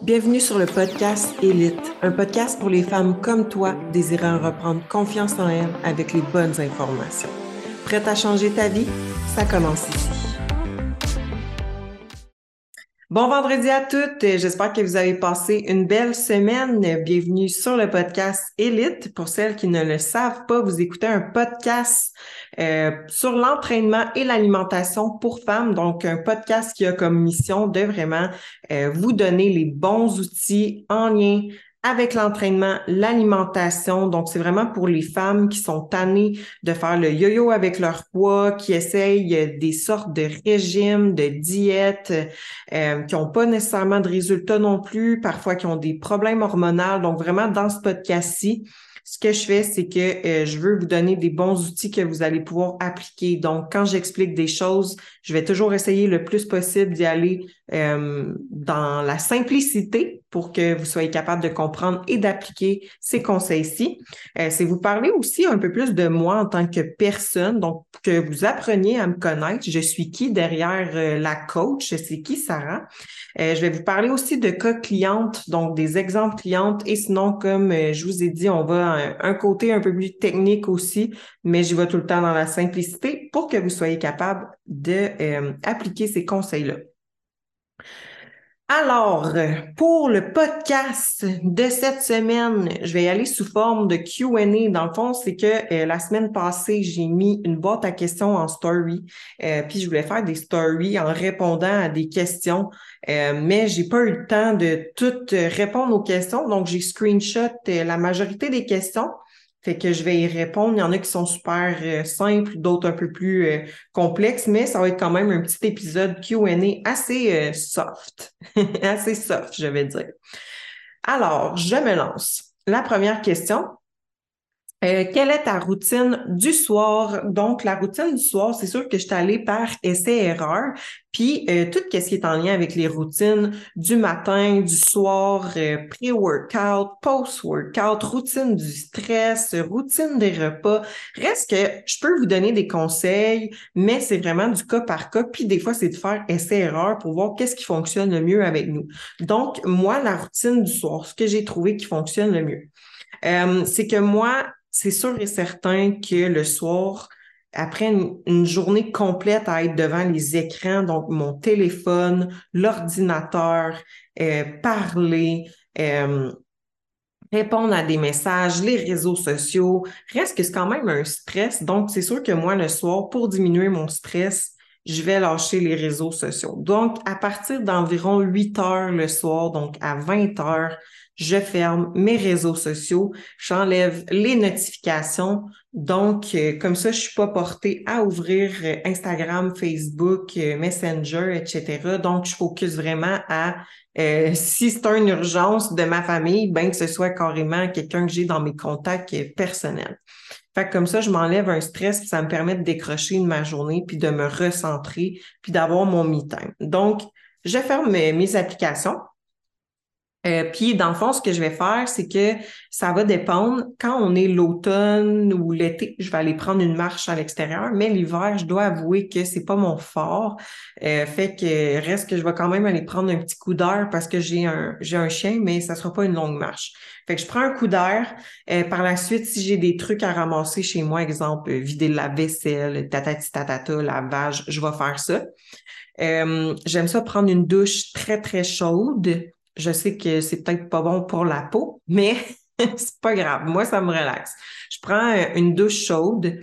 Bienvenue sur le podcast Élite, un podcast pour les femmes comme toi désirant reprendre confiance en elles avec les bonnes informations. Prête à changer ta vie? Ça commence ici. Bon vendredi à toutes. J'espère que vous avez passé une belle semaine. Bienvenue sur le podcast Élite. Pour celles qui ne le savent pas, vous écoutez un podcast euh, sur l'entraînement et l'alimentation pour femmes. Donc, un podcast qui a comme mission de vraiment euh, vous donner les bons outils en lien avec l'entraînement, l'alimentation. Donc, c'est vraiment pour les femmes qui sont tannées de faire le yo-yo avec leur poids, qui essayent des sortes de régimes, de diètes, euh, qui n'ont pas nécessairement de résultats non plus, parfois qui ont des problèmes hormonaux. Donc, vraiment, dans ce podcast-ci, ce que je fais, c'est que euh, je veux vous donner des bons outils que vous allez pouvoir appliquer. Donc, quand j'explique des choses, je vais toujours essayer le plus possible d'y aller euh, dans la simplicité pour que vous soyez capable de comprendre et d'appliquer ces conseils-ci. Euh, c'est vous parler aussi un peu plus de moi en tant que personne, donc que vous appreniez à me connaître. Je suis qui derrière euh, la coach? C'est qui Sarah? Euh, je vais vous parler aussi de cas clientes, donc des exemples clientes. Et sinon, comme euh, je vous ai dit, on va un, un côté un peu plus technique aussi, mais j'y vais tout le temps dans la simplicité pour que vous soyez capable d'appliquer ces conseils-là. Alors, pour le podcast de cette semaine, je vais y aller sous forme de Q&A. Dans le fond, c'est que euh, la semaine passée, j'ai mis une boîte à questions en story, euh, puis je voulais faire des stories en répondant à des questions, euh, mais j'ai pas eu le temps de toutes répondre aux questions, donc j'ai screenshot la majorité des questions. Fait que je vais y répondre. Il y en a qui sont super euh, simples, d'autres un peu plus euh, complexes, mais ça va être quand même un petit épisode QA assez euh, soft. assez soft, je vais dire. Alors, je me lance. La première question, euh, quelle est ta routine du soir? Donc, la routine du soir, c'est sûr que je suis allée par essai-erreur. Puis, euh, tout ce qui est en lien avec les routines du matin, du soir, euh, pré-workout, post-workout, routine du stress, routine des repas. Reste que je peux vous donner des conseils, mais c'est vraiment du cas par cas. Puis, des fois, c'est de faire essai-erreur pour voir qu'est-ce qui fonctionne le mieux avec nous. Donc, moi, la routine du soir, ce que j'ai trouvé qui fonctionne le mieux, c'est que moi, c'est sûr et certain que le soir, après une, journée complète à être devant les écrans, donc mon téléphone, l'ordinateur, euh, parler, euh, répondre à des messages, les réseaux sociaux, reste que c'est quand même un stress. Donc, c'est sûr que moi, le soir, pour diminuer mon stress, je vais lâcher les réseaux sociaux. Donc, à partir d'environ 8 heures le soir, donc à 20 heures, je ferme mes réseaux sociaux, j'enlève les notifications. Donc, euh, comme ça, je suis pas portée à ouvrir euh, Instagram, Facebook, euh, Messenger, etc. Donc, je focus vraiment à si c'est une urgence de ma famille, ben que ce soit carrément quelqu'un que j'ai dans mes contacts personnels. Fait comme ça, je m'enlève un stress, puis ça me permet de décrocher de ma journée, puis de me recentrer, puis d'avoir mon me-time. Donc, je ferme mes applications. Euh, puis, dans le fond, ce que je vais faire, c'est que ça va dépendre. Quand on est l'automne ou l'été, je vais aller prendre une marche à l'extérieur, mais l'hiver, je dois avouer que c'est pas mon fort. Euh, fait que reste que je vais quand même aller prendre un petit coup d'air parce que j'ai un j'ai un chien, mais ça sera pas une longue marche. Fait que je prends un coup d'air. Euh, par la suite, si j'ai des trucs à ramasser chez moi, exemple vider la vaisselle, tatati tatata, lavage, je vais faire ça. J'aime ça prendre une douche très très chaude je sais que c'est peut-être pas bon pour la peau, mais c'est pas grave. Moi, ça me relaxe. Je prends euh, une douche chaude.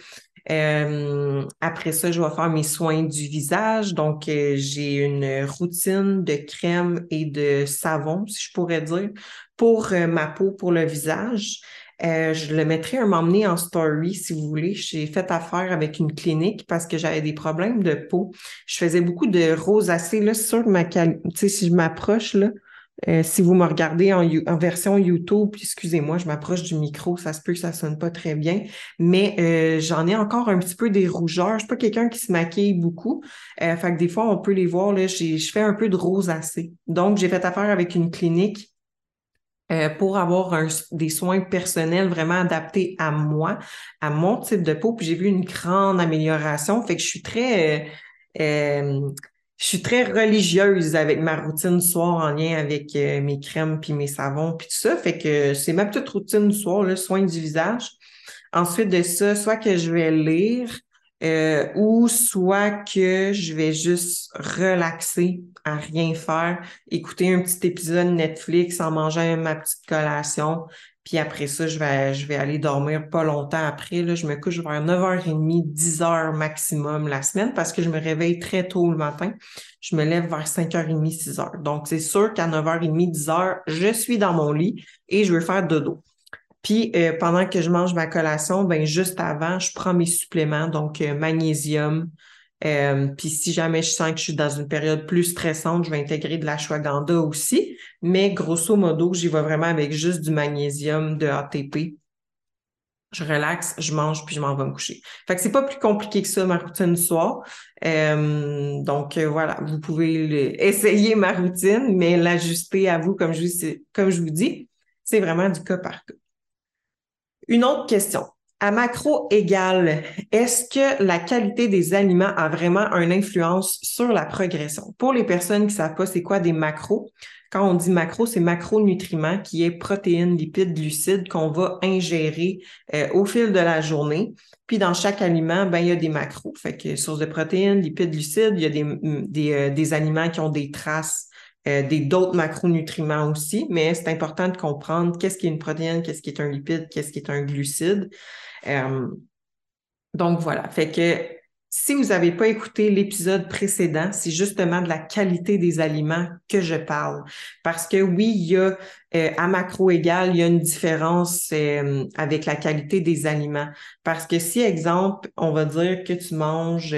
Euh, après ça, je vais faire mes soins du visage. Donc, euh, j'ai une routine de crème et de savon, si je pourrais dire, pour ma peau, pour le visage. je le mettrai un m'emmener en story si vous voulez. J'ai fait affaire avec une clinique parce que j'avais des problèmes de peau. Je faisais beaucoup de rosacée. Là, sur ma tu sais, si je m'approche, là, euh, si vous me regardez en, version YouTube, excusez-moi, je m'approche du micro, ça se peut que ça sonne pas très bien, mais euh, j'en ai encore un petit peu des rougeurs. Je suis pas quelqu'un qui se maquille beaucoup, euh, fait que des fois on peut les voir là. Je fais un peu de rosacée, donc j'ai fait affaire avec une clinique pour avoir des soins personnels vraiment adaptés à moi, à mon type de peau. Puis j'ai vu une grande amélioration. Fait que je suis très je suis très religieuse avec ma routine soir en lien avec euh, mes crèmes puis mes savons puis tout ça. Fait que c'est ma petite routine du soir, le soin du visage. Ensuite de ça, soit que je vais lire euh, ou soit que je vais juste relaxer à rien faire, écouter un petit épisode Netflix en mangeant ma petite collation, puis après ça, je vais, je vais aller dormir pas longtemps après. Là, je me couche vers 9h30, 10h maximum la semaine parce que je me réveille très tôt le matin. Je me lève vers 5h30, 6h. Donc, c'est sûr qu'à 9h30, 10h, je suis dans mon lit et je veux faire dodo. Puis euh, pendant que je mange ma collation, ben juste avant, je prends mes suppléments, donc euh, magnésium, euh, puis si jamais je sens que je suis dans une période plus stressante, je vais intégrer de l'ashwagandha aussi. Mais grosso modo, j'y vais vraiment avec juste du magnésium, de ATP. Je relaxe, je mange, puis je m'en vais me coucher. Fait que c'est pas plus compliqué que ça, ma routine du soir. Euh, donc euh, voilà, vous pouvez essayer ma routine, mais l'ajuster à vous, comme je, comme je vous dis, c'est vraiment du cas par cas. Une autre question. À macro égal, est-ce que la qualité des aliments a vraiment une influence sur la progression? Pour les personnes qui ne savent pas c'est quoi des macros, quand on dit macro, c'est macronutriments qui est protéines, lipides, glucides qu'on va ingérer euh, au fil de la journée. Puis dans chaque aliment, ben il y a des macros. Fait que source de protéines, lipides, glucides, il y a des, des, euh, des aliments qui ont des traces euh, des d'autres macronutriments aussi, mais c'est important de comprendre qu'est-ce qui est une protéine, qu'est-ce qui est un lipide, qu'est-ce qui est un glucide. Euh, donc voilà, fait que si vous n'avez pas écouté l'épisode précédent, c'est justement de la qualité des aliments que je parle. Parce que oui, il y a euh, à macro égal, il y a une différence euh, avec la qualité des aliments. Parce que si, exemple, on va dire que tu manges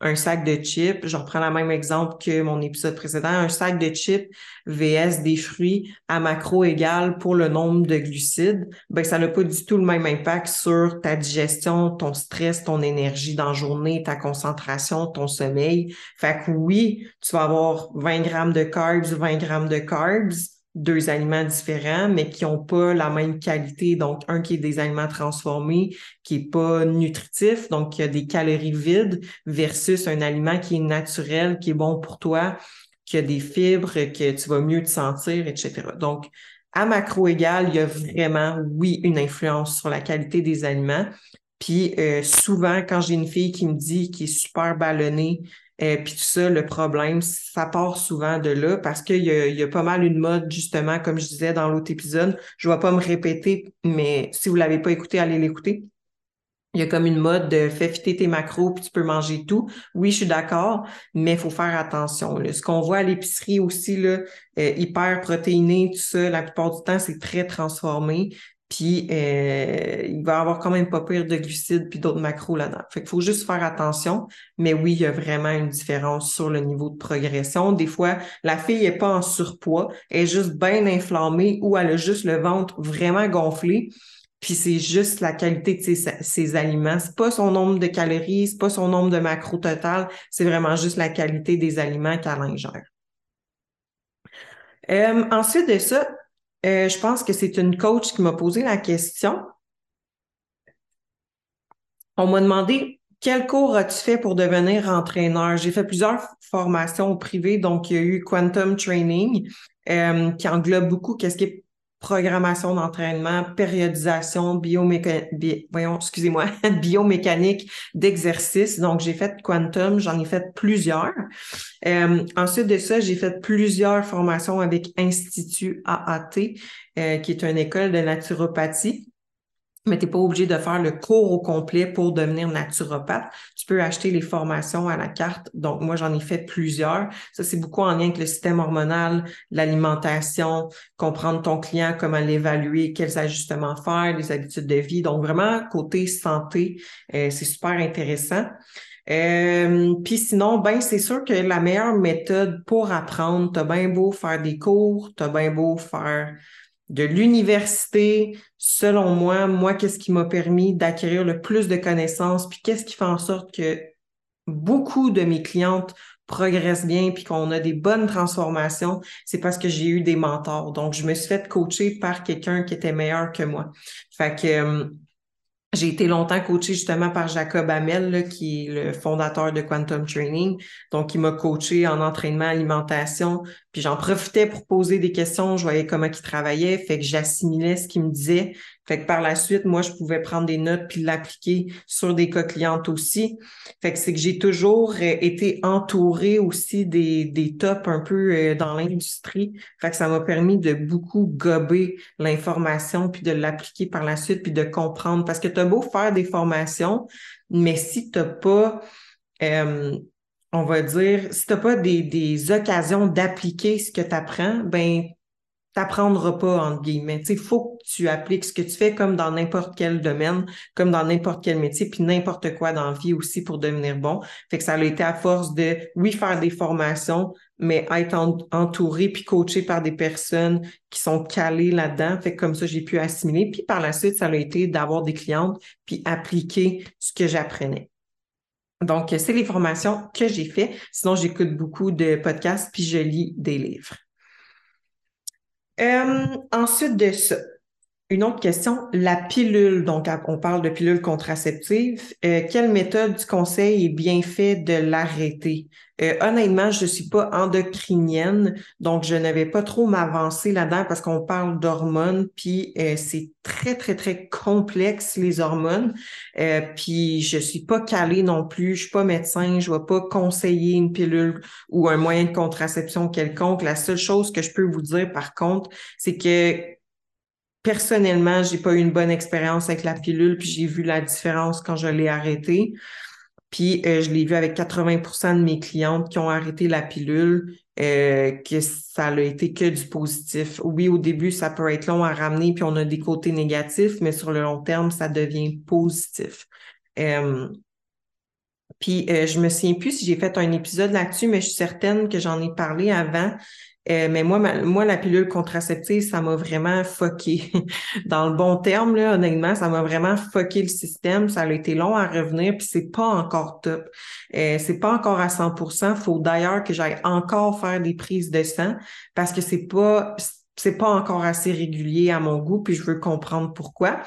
un sac de chips, je reprends le même exemple que mon épisode précédent, un sac de chips VS des fruits à macro égal pour le nombre de glucides, ben ça n'a pas du tout le même impact sur ta digestion, ton stress, ton énergie dans la journée, ta concentration, ton sommeil. Fait que oui, tu vas avoir 20 grammes de carbs, 20 grammes de carbs, deux aliments différents, mais qui n'ont pas la même qualité. Donc, un qui est des aliments transformés, qui est pas nutritif, donc qui a des calories vides, versus un aliment qui est naturel, qui est bon pour toi, qui a des fibres, que tu vas mieux te sentir, etc. Donc, à macro égal, il y a vraiment, oui, une influence sur la qualité des aliments. Puis euh, souvent, quand j'ai une fille qui me dit qu'elle est super ballonnée, et puis tout ça, le problème, ça part souvent de là parce qu'il y a, y a pas mal une mode, justement, comme je disais dans l'autre épisode. Je ne vais pas me répéter, mais si vous ne l'avez pas écouté, allez l'écouter. Il y a comme une mode de fais fitter tes macros puis tu peux manger tout. Oui, je suis d'accord, mais il faut faire attention. Ce qu'on voit à l'épicerie aussi, là, euh, hyper protéiné, tout ça, la plupart du temps, c'est très transformé. Puis euh, il va avoir quand même pas pire de glucides puis d'autres macros là-dedans. Fait qu'il faut juste faire attention. Mais oui, il y a vraiment une différence sur le niveau de progression. Des fois, la fille est pas en surpoids, elle est juste bien inflammée ou elle a juste le ventre vraiment gonflé. Puis c'est juste la qualité de ses, ses aliments. C'est pas son nombre de calories, c'est pas son nombre de macros total, c'est vraiment juste la qualité des aliments qu'elle ingère. Euh, ensuite de ça, euh, je pense que c'est une coach qui m'a posé la question. On m'a demandé quel cours as-tu fait pour devenir entraîneur? J'ai fait plusieurs formations privées, donc il y a eu Quantum Training, euh, qui englobe beaucoup qu'est-ce qui est programmation d'entraînement, périodisation, biomécanique, voyons, excusez-moi, biomécanique d'exercice. Donc, j'ai fait quantum, j'en ai fait plusieurs. Euh, ensuite de ça, j'ai fait plusieurs formations avec Institut AAT, euh, qui est une école de naturopathie mais tu n'es pas obligé de faire le cours au complet pour devenir naturopathe. Tu peux acheter les formations à la carte. Donc, moi, j'en ai fait plusieurs. Ça, c'est beaucoup en lien avec le système hormonal, l'alimentation, comprendre ton client, comment l'évaluer, quels ajustements faire, les habitudes de vie. Donc, vraiment, côté santé, euh, c'est super intéressant. Euh, Puis sinon, ben c'est sûr que la meilleure méthode pour apprendre, t'as bien beau faire des cours, t'as bien beau faire de l'université, selon moi, moi, qu'est-ce qui m'a permis d'acquérir le plus de connaissances, puis qu'est-ce qui fait en sorte que beaucoup de mes clientes progressent bien, puis qu'on a des bonnes transformations, c'est parce que j'ai eu des mentors. Donc, je me suis fait coacher par quelqu'un qui était meilleur que moi. Fait que euh, J'ai été longtemps coachée justement par Jacob Hamel, qui est le fondateur de Quantum Training. Donc, il m'a coaché en entraînement, alimentation. Puis j'en profitais pour poser des questions. Je voyais comment il travaillait. Fait que j'assimilais ce qu'il me disait. Fait que par la suite, moi, je pouvais prendre des notes puis l'appliquer sur des cas clientes aussi. Fait que c'est que j'ai toujours euh, été entourée aussi des, des tops un peu euh, dans l'industrie. Fait que ça m'a permis de beaucoup gober l'information puis de l'appliquer par la suite puis de comprendre. Parce que tu as beau faire des formations, mais si tu n'as pas euh, on va dire, si tu n'as pas des, des occasions d'appliquer ce que tu apprends, ben t'apprendras pas, entre guillemets. Il faut que tu appliques ce que tu fais comme dans n'importe quel domaine, comme dans n'importe quel métier, puis n'importe quoi dans la vie aussi pour devenir bon. Fait que ça a été à force de, oui, faire des formations, mais être entouré puis coaché par des personnes qui sont calées là-dedans. Fait que comme ça, j'ai pu assimiler. Puis par la suite, ça a été d'avoir des clientes puis appliquer ce que j'apprenais. Donc, c'est les formations que j'ai fait. Sinon, j'écoute beaucoup de podcasts puis je lis des livres. Euh, ensuite de ça, une autre question, la pilule. Donc, on parle de pilule contraceptive. Euh, quelle méthode du conseil est bien fait de l'arrêter? Euh, honnêtement, je ne suis pas endocrinienne, donc je n'avais pas trop m'avancer là-dedans parce qu'on parle d'hormones, puis c'est très, très, très complexe, les hormones. puis je suis pas calée non plus, je suis pas médecin, je ne vais pas conseiller une pilule ou un moyen de contraception quelconque. La seule chose que je peux vous dire, par contre, c'est que personnellement, j'ai pas eu une bonne expérience avec la pilule, puis j'ai vu la différence quand je l'ai arrêtée. Puis euh, je l'ai vu avec 80% de mes clientes qui ont arrêté la pilule, euh, que ça n'a été que du positif. Oui, au début, ça peut être long à ramener, puis on a des côtés négatifs, mais sur le long terme, ça devient positif. Euh, puis je me souviens plus si j'ai fait un épisode là-dessus, mais je suis certaine que j'en ai parlé avant. Euh, mais moi, moi, la pilule contraceptive, ça m'a vraiment fucké. Dans le bon terme, là, honnêtement, ça m'a vraiment fucké le système. Ça a été long à revenir, puis c'est pas encore top. Euh, c'est pas encore à 100% Faut d'ailleurs que j'aille encore faire des prises de sang parce que c'est pas c'est pas encore assez régulier à mon goût, puis je veux comprendre pourquoi.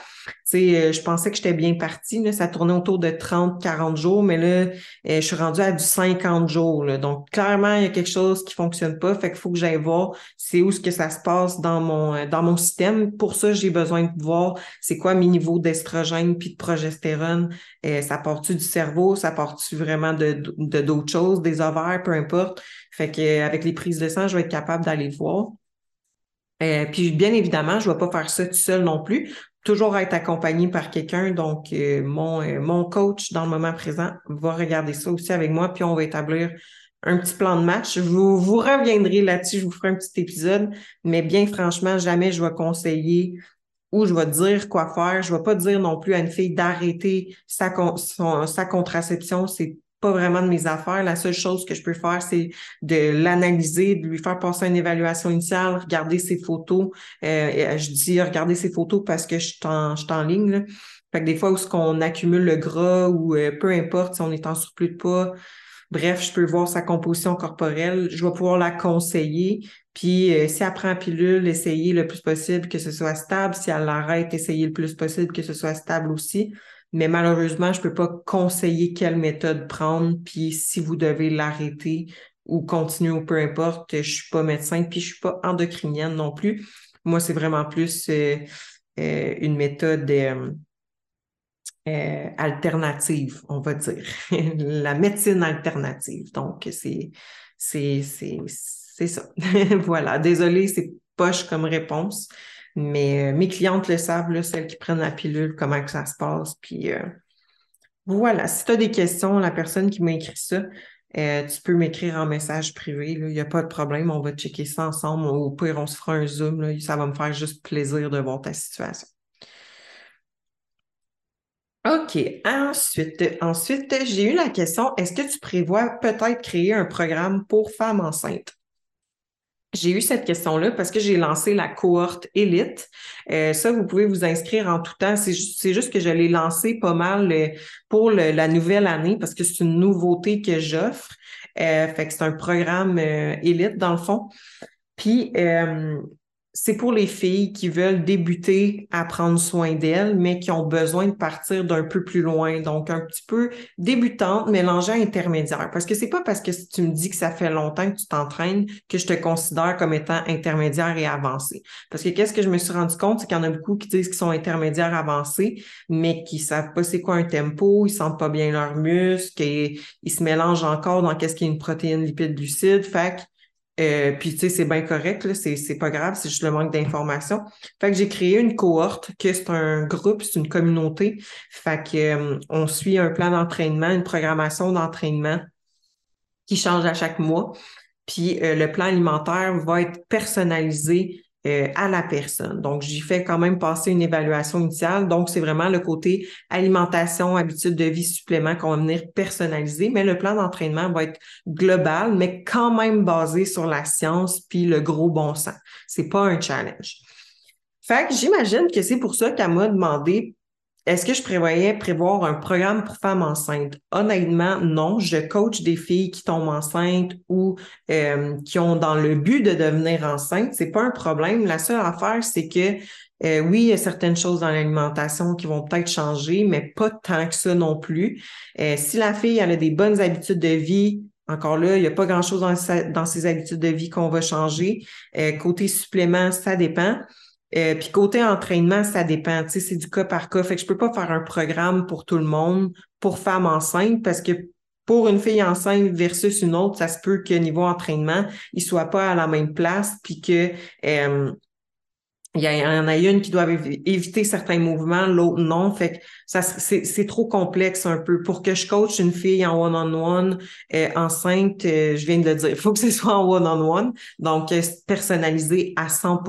Tu euh, je pensais que j'étais bien partie, là, ça tournait autour de 30, 40 jours, mais là, euh, je suis rendue à du 50 jours. Là. Donc, clairement, il y a quelque chose qui fonctionne pas, fait qu'il faut que j'aille voir c'est où ce que ça se passe dans mon euh, dans mon système. Pour ça, j'ai besoin de voir c'est quoi mes niveaux d'estrogène puis de progestérone. ça part-tu du cerveau, ça part-tu vraiment de d'autres choses, des ovaires, peu importe? Fait que avec les prises de sang, je vais être capable d'aller voir. Euh, puis bien évidemment, je ne vais pas faire ça tout seul non plus. Toujours être accompagné par quelqu'un. Donc, euh, mon, euh, mon coach dans le moment présent va regarder ça aussi avec moi, puis on va établir un petit plan de match. Vous, vous reviendrez là-dessus, je vous ferai un petit épisode, mais bien franchement, jamais je vais conseiller ou je vais dire quoi faire. Je ne vais pas dire non plus à une fille d'arrêter sa, sa contraception. C'est pas vraiment de mes affaires. La seule chose que je peux faire, c'est de l'analyser, de lui faire passer une évaluation initiale, regarder ses photos. Euh, je dis regarder ses photos parce que je suis en, je suis en ligne. Là. Fait que des fois où ce qu'on accumule le gras ou euh, peu importe si on est en surplus de poids, bref, je peux voir sa composition corporelle, je vais pouvoir la conseiller. Puis euh, si elle prend pilule, essayer le plus possible que ce soit stable. Si elle l'arrête, essayer le plus possible que ce soit stable aussi mais malheureusement, je ne peux pas conseiller quelle méthode prendre, puis si vous devez l'arrêter ou continuer ou peu importe, je ne suis pas médecin, puis je ne suis pas endocrinienne non plus. Moi, c'est vraiment plus euh, euh, une méthode euh, alternative, on va dire. La médecine alternative. Donc, c'est c'est ça. voilà. Désolée, c'est poche comme réponse. Mais euh, mes clientes le savent, celles qui prennent la pilule, comment que ça se passe. Puis euh, voilà, si tu as des questions, la personne qui m'a écrit ça, euh, tu peux m'écrire en message privé. Il n'y a pas de problème. On va checker ça ensemble. Au pire, on se fera un Zoom. Ça va me faire juste plaisir de voir ta situation. OK. Ensuite, ensuite j'ai eu la question, est-ce que tu prévois peut-être créer un programme pour femmes enceintes? J'ai eu cette question-là parce que j'ai lancé la cohorte élite. Euh, ça, vous pouvez vous inscrire en tout temps. C'est juste, que je l'ai lancé pas mal euh, pour la nouvelle année parce que c'est une nouveauté que j'offre. Euh, fait que c'est un programme élite dans le fond. Puis c'est pour les filles qui veulent débuter à prendre soin d'elles, mais qui ont besoin de partir d'un peu plus loin. Donc, un petit peu débutante, mélangeant intermédiaire. Parce que c'est pas parce que tu me dis que ça fait longtemps que tu t'entraînes que je te considère comme étant intermédiaire et avancé. Parce que qu'est-ce que je me suis rendu compte, c'est qu'il y en a beaucoup qui disent qu'ils sont intermédiaires avancés, mais qui savent pas c'est quoi un tempo, ils sentent pas bien leurs muscles et ils se mélangent encore dans qu'est-ce qui est une protéine lipide glucide. Fait euh, puis, tu sais, c'est bien correct, c'est, c'est pas grave, c'est juste le manque d'informations. Fait que j'ai créé une cohorte, que c'est un groupe, c'est une communauté. Fait que euh, on suit un plan d'entraînement, une programmation d'entraînement qui change à chaque mois. Puis euh, le plan alimentaire va être personnalisé euh, à la personne. Donc, j'y fais quand même passer une évaluation initiale. Donc, c'est vraiment le côté alimentation, habitude de vie, supplément qu'on va venir personnaliser, mais le plan d'entraînement va être global, mais quand même basé sur la science puis le gros bon sens. C'est pas un challenge. Fait que j'imagine que c'est pour ça qu'elle m'a demandé est-ce que je prévoyais prévoir un programme pour femmes enceintes? Honnêtement, non. Je coach des filles qui tombent enceintes ou euh, qui ont dans le but de devenir enceintes. C'est pas un problème. La seule affaire, c'est que euh, oui, il y a certaines choses dans l'alimentation qui vont peut-être changer, mais pas tant que ça non plus. Euh, si la fille elle a des bonnes habitudes de vie, encore là, il n'y a pas grand-chose dans, dans ses habitudes de vie qu'on va changer. côté supplément, ça dépend. Euh, puis côté entraînement, ça dépend. Tu sais, c'est du cas par cas. Fait que je peux pas faire un programme pour tout le monde, pour femmes enceintes, parce que pour une fille enceinte versus une autre, ça se peut que niveau entraînement, ils soient pas à la même place, puis que euh, il y, en a une qui doit éviter certains mouvements, l'autre non. Fait que ça, c'est, trop complexe un peu. Pour que je coach une fille en one-on-one euh, enceinte, euh, je viens de le dire, il faut que ce soit en one-on-one, donc euh, personnalisé à 100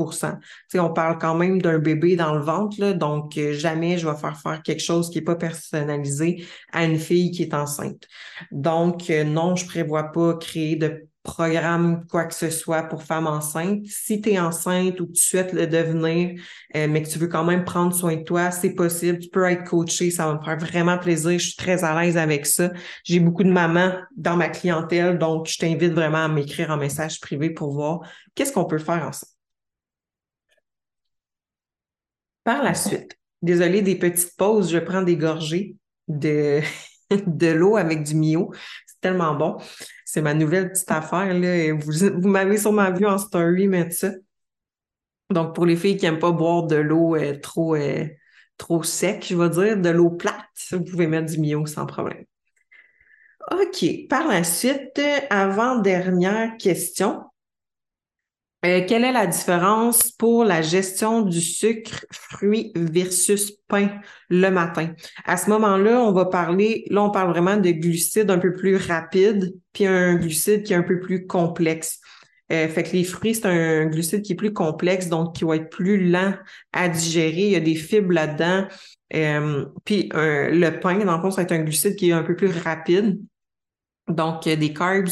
Tu on parle quand même d'un bébé dans le ventre, là, donc jamais je vais faire faire quelque chose qui est pas personnalisé à une fille qui est enceinte. Donc non, je prévois pas créer de programme quoi que ce soit pour femmes enceintes. Si tu es enceinte ou que tu souhaites le devenir, euh, mais que tu veux quand même prendre soin de toi, c'est possible. Tu peux être coaché, ça va me faire vraiment plaisir. Je suis très à l'aise avec ça. J'ai beaucoup de mamans dans ma clientèle, donc je t'invite vraiment à m'écrire un message privé pour voir qu'est-ce qu'on peut faire ensemble. Par la suite, désolée des petites pauses, je prends des gorgées de, de l'eau avec du mio. Tellement bon. C'est ma nouvelle petite affaire. Là. Vous, m'avez sûrement vu en story mettre ça. Donc, pour les filles qui n'aiment pas boire de l'eau euh, trop, euh, trop sec, je vais dire, de l'eau plate, vous pouvez mettre du mio sans problème. OK. Par la suite, avant-dernière question. Euh, quelle est la différence pour la gestion du sucre, fruits versus pain le matin? À ce moment-là, on va parler, là, on parle vraiment de glucides un peu plus rapides, puis un glucide qui est un peu plus complexe. Euh, fait que les fruits, c'est un glucide qui est plus complexe, donc qui va être plus lent à digérer. Il y a des fibres là-dedans. Euh, puis le pain, dans le fond, ça va être un glucide qui est un peu plus rapide. Donc, des carbs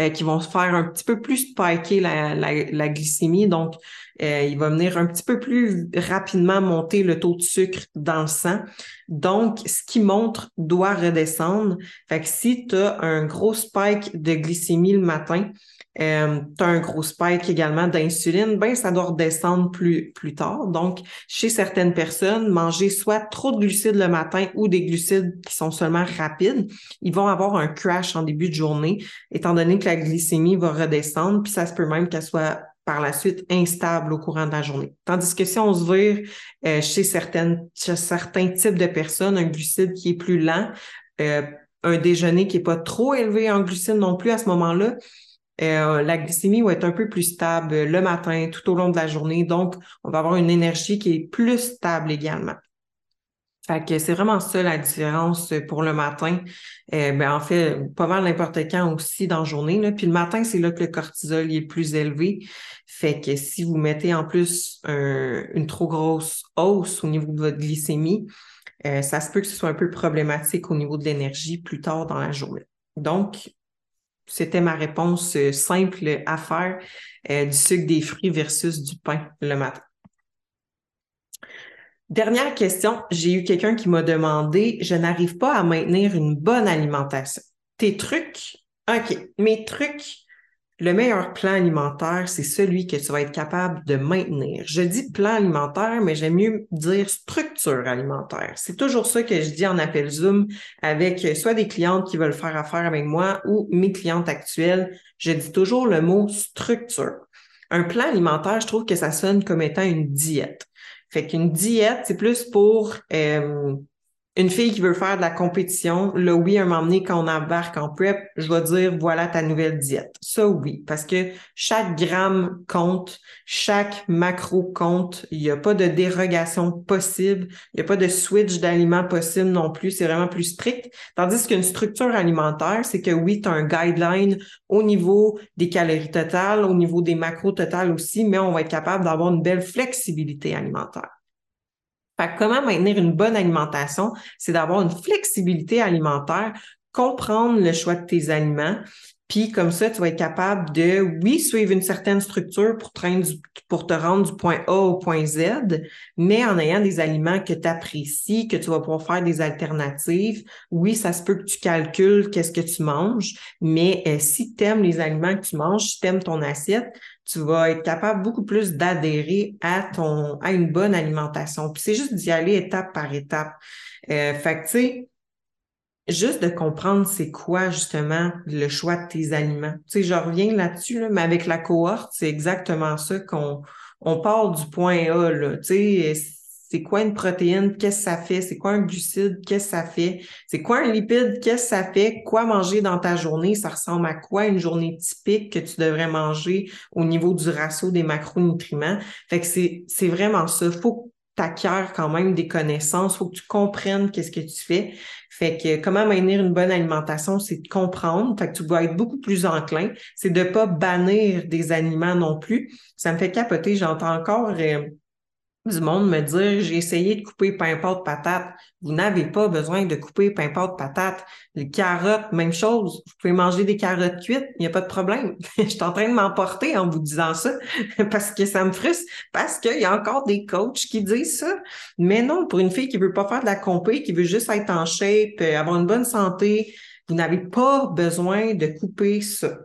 euh, qui vont faire un petit peu plus spiker la, la, glycémie. Donc, euh, il va venir un petit peu plus rapidement monter le taux de sucre dans le sang. Donc, ce qui monte doit redescendre. Fait que si tu as un gros spike de glycémie le matin, euh, tu as un gros spike également d'insuline, ben ça doit redescendre plus, plus tard. Donc, chez certaines personnes, manger soit trop de glucides le matin ou des glucides qui sont seulement rapides, ils vont avoir un crash en début de journée, étant donné que la glycémie va redescendre, puis ça se peut même qu'elle soit par la suite instable au courant de la journée. Tandis que si on se vire euh, chez, certaines, chez certains types de personnes, un glucide qui est plus lent, euh, un déjeuner qui n'est pas trop élevé en glucides non plus à ce moment-là, euh, la glycémie va être un peu plus stable le matin, tout au long de la journée. Donc, on va avoir une énergie qui est plus stable également. Fait que c'est vraiment ça la différence pour le matin. Euh, ben, en fait, pas mal n'importe quand aussi dans la journée. Puis le matin, c'est là que le cortisol est plus élevé. Fait que si vous mettez en plus une trop grosse hausse au niveau de votre glycémie, euh, ça se peut que ce soit un peu problématique au niveau de l'énergie plus tard dans la journée. Donc, c'était ma réponse euh, simple à faire du sucre des fruits versus du pain le matin. Dernière question, j'ai eu quelqu'un qui m'a demandé, je n'arrive pas à maintenir une bonne alimentation. Tes trucs, OK, mes trucs le meilleur plan alimentaire, c'est celui que tu vas être capable de maintenir. Je dis plan alimentaire, mais j'aime mieux dire structure alimentaire. C'est toujours ça que je dis en appel Zoom avec soit des clientes qui veulent faire affaire avec moi ou mes clientes actuelles. Je dis toujours le mot structure. Un plan alimentaire, je trouve que ça sonne comme étant une diète. Fait qu'une diète, c'est plus pour euh, une fille qui veut faire de la compétition, là, oui, à un moment donné, quand on embarque en prep, je vais dire, voilà ta nouvelle diète. Ça, oui, parce que chaque gramme compte, chaque macro compte. Il n'y a pas de dérogation possible. Il n'y a pas de switch d'aliments possible non plus. C'est vraiment plus strict. Tandis qu'une structure alimentaire, c'est que oui, tu as un guideline au niveau des calories totales, au niveau des macros totales aussi, mais on va être capable d'avoir une belle flexibilité alimentaire comment maintenir une bonne alimentation? C'est d'avoir une flexibilité alimentaire, comprendre le choix de tes aliments, puis comme ça, tu vas être capable de, oui, suivre une certaine structure pour te, pour te rendre du point A au point Z, mais en ayant des aliments que tu apprécies, que tu vas pouvoir faire des alternatives. Oui, ça se peut que tu calcules qu'est-ce que tu manges, mais euh, si tu aimes les aliments que tu manges, si tu aimes ton assiette, tu vas être capable beaucoup plus d'adhérer à ton à une bonne alimentation. Puis c'est juste d'y aller étape par étape. Euh, fait que tu sais, juste de comprendre c'est quoi justement le choix de tes aliments. Tu sais, je reviens là-dessus, là, mais avec la cohorte, c'est exactement ça qu'on on part du point A. Là. Tu sais, c'est quoi une protéine, qu'est-ce que ça fait, c'est quoi un glucide, qu'est-ce que ça fait, c'est quoi un lipide, qu'est-ce que ça fait, quoi manger dans ta journée, ça ressemble à quoi une journée typique que tu devrais manger au niveau du ratio des macronutriments? Fait que c'est, vraiment ça. Faut que tu quand même des connaissances, faut que tu comprennes qu'est-ce que tu fais. Fait que comment maintenir une bonne alimentation, c'est de comprendre. Fait que tu dois être beaucoup plus enclin. C'est de pas bannir des aliments non plus. Ça me fait capoter. J'entends encore euh, du monde me dire j'ai essayé de couper pain pâte patate. Vous n'avez pas besoin de couper pain pâte patate. Les carottes, même chose. Vous pouvez manger des carottes cuites, il n'y a pas de problème. je suis en train de m'emporter en vous disant ça parce que ça me frustre, parce qu'il y a encore des coachs qui disent ça. Mais non, pour une fille qui veut pas faire de la compé, qui veut juste être en shape, euh, avoir une bonne santé, vous n'avez pas besoin de couper ça.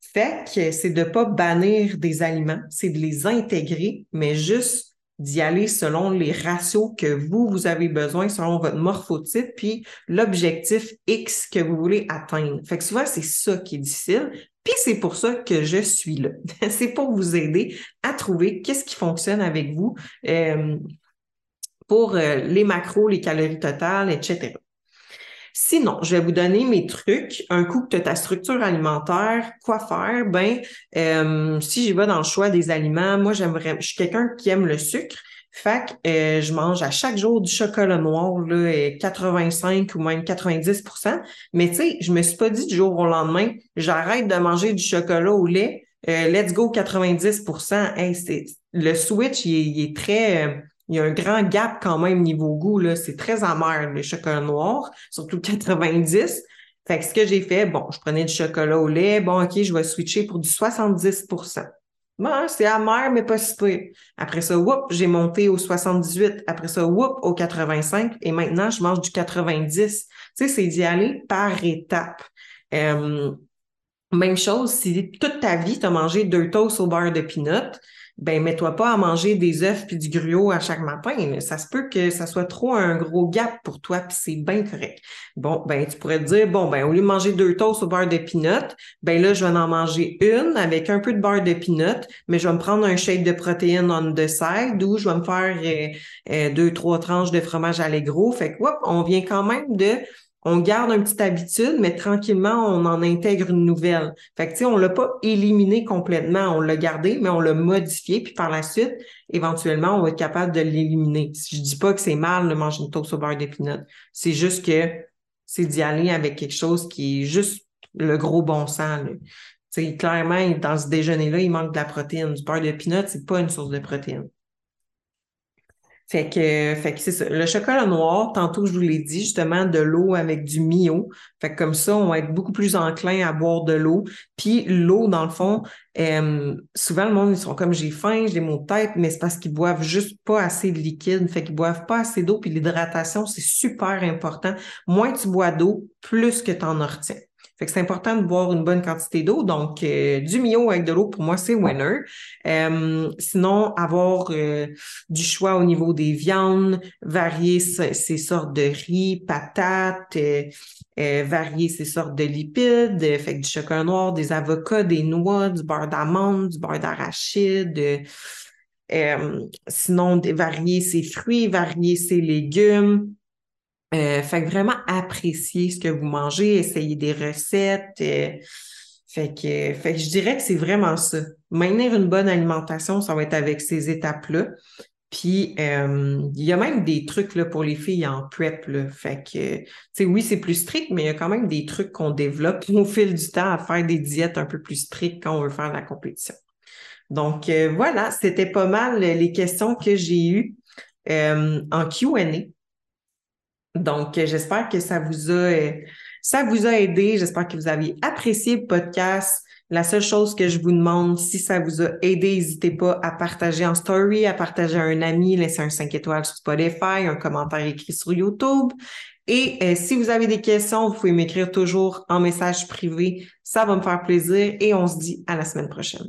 Fait que c'est de pas bannir des aliments, c'est de les intégrer, mais juste d'y aller selon les ratios que vous, vous avez besoin, selon votre morphotype, puis l'objectif X que vous voulez atteindre. Fait que souvent, c'est ça qui est difficile. Puis c'est pour ça que je suis là. c'est pour vous aider à trouver qu'est-ce qui fonctionne avec vous euh, pour euh, les macros, les calories totales, etc. Sinon, je vais vous donner mes trucs. Un coup que tu as ta structure alimentaire, quoi faire? Ben, euh, si j'y vais dans le choix des aliments, moi, j'aimerais, je suis quelqu'un qui aime le sucre. Fait que euh, je mange à chaque jour du chocolat noir, là, 85 ou même 90% Mais tu sais, je me suis pas dit du jour au lendemain, j'arrête de manger du chocolat au lait, euh, let's go 90 hey, Le switch, il est très il y a un grand gap quand même niveau goût. Là. C'est très amer, le chocolat noir, surtout 90. Fait que ce que j'ai fait, bon, je prenais du chocolat au lait. Bon, OK, je vais switcher pour du 70 Bon, c'est amer, mais pas si peu. Après ça, whoop, j'ai monté au 78. Après ça, whoop, au 85. Et maintenant, je mange du 90. Tu sais, c'est d'y aller par étapes. Euh, même chose, si toute ta vie, tu as mangé deux toasts au beurre de peanut, ben mets-toi pas à manger des œufs puis du gruau à chaque matin. Ça se peut que ça soit trop un gros gap pour toi, puis c'est bien correct. Bon, ben tu pourrais te dire, bon, ben au lieu de manger deux toasts au beurre de peanut, ben là, je vais en manger une avec un peu de beurre de peanut, mais je vais me prendre un shake de protéines on the side ou je vais me faire euh, euh, deux, trois tranches de fromage allégro. Fait que, hop, on vient quand même de on garde une petite habitude, mais tranquillement, on en intègre une nouvelle. Fait que, tu sais, on l'a pas éliminé complètement, on l'a gardé, mais on l'a modifié, puis par la suite, éventuellement, on va être capable de l'éliminer. Je dis pas que c'est mal de manger une toast au beurre d'épinot. C'est juste que c'est d'y aller avec quelque chose qui est juste le gros bon sens. Sais, clairement, dans ce déjeuner-là, il manque de la protéine. Du beurre d'épinot, c'est pas une source de protéine. Fait que, fait que c'est ça. Le chocolat noir, tantôt je vous l'ai dit, justement, de l'eau avec du mio. Fait que comme ça, on va être beaucoup plus enclin à boire de l'eau. Puis l'eau, dans le fond, euh, souvent le monde, ils sont comme j'ai faim, j'ai mon tête, mais c'est parce qu'ils boivent juste pas assez de liquide. Fait qu'ils boivent pas assez d'eau. Puis l'hydratation, c'est super important. Moins tu bois d'eau, plus que tu en retiens. Fait que c'est important de boire une bonne quantité d'eau. Donc, euh, du Mio avec de l'eau, pour moi, c'est winner. Euh, sinon, avoir euh, du choix au niveau des viandes, varier ces sortes de riz, patates, varier ces sortes de lipides, fait que du chocolat noir, des avocats, des noix, du beurre d'amande, du beurre d'arachide. sinon, varier ses fruits, varier ses légumes. Euh, fait que vraiment apprécier ce que vous mangez, essayer des recettes. Euh, fait, que, fait que je dirais que c'est vraiment ça. Maintenir une bonne alimentation, ça va être avec ces étapes-là. Puis euh, il y a même des trucs là, pour les filles en prep. Là. Fait que, tu sais, oui, c'est plus strict, mais il y a quand même des trucs qu'on développe au fil du temps à faire des diètes un peu plus strictes quand on veut faire la compétition. Donc voilà, c'était pas mal les questions que j'ai eues en QA. Donc, j'espère que ça vous a, euh, ça vous a aidé. J'espère que vous avez apprécié le podcast. La seule chose que je vous demande, si ça vous a aidé, n'hésitez pas à partager en story, à partager à un ami, laisser un 5 étoiles sur Spotify, un commentaire écrit sur YouTube. Et euh, si vous avez des questions, vous pouvez m'écrire toujours en message privé. Ça va me faire plaisir et on se dit à la semaine prochaine.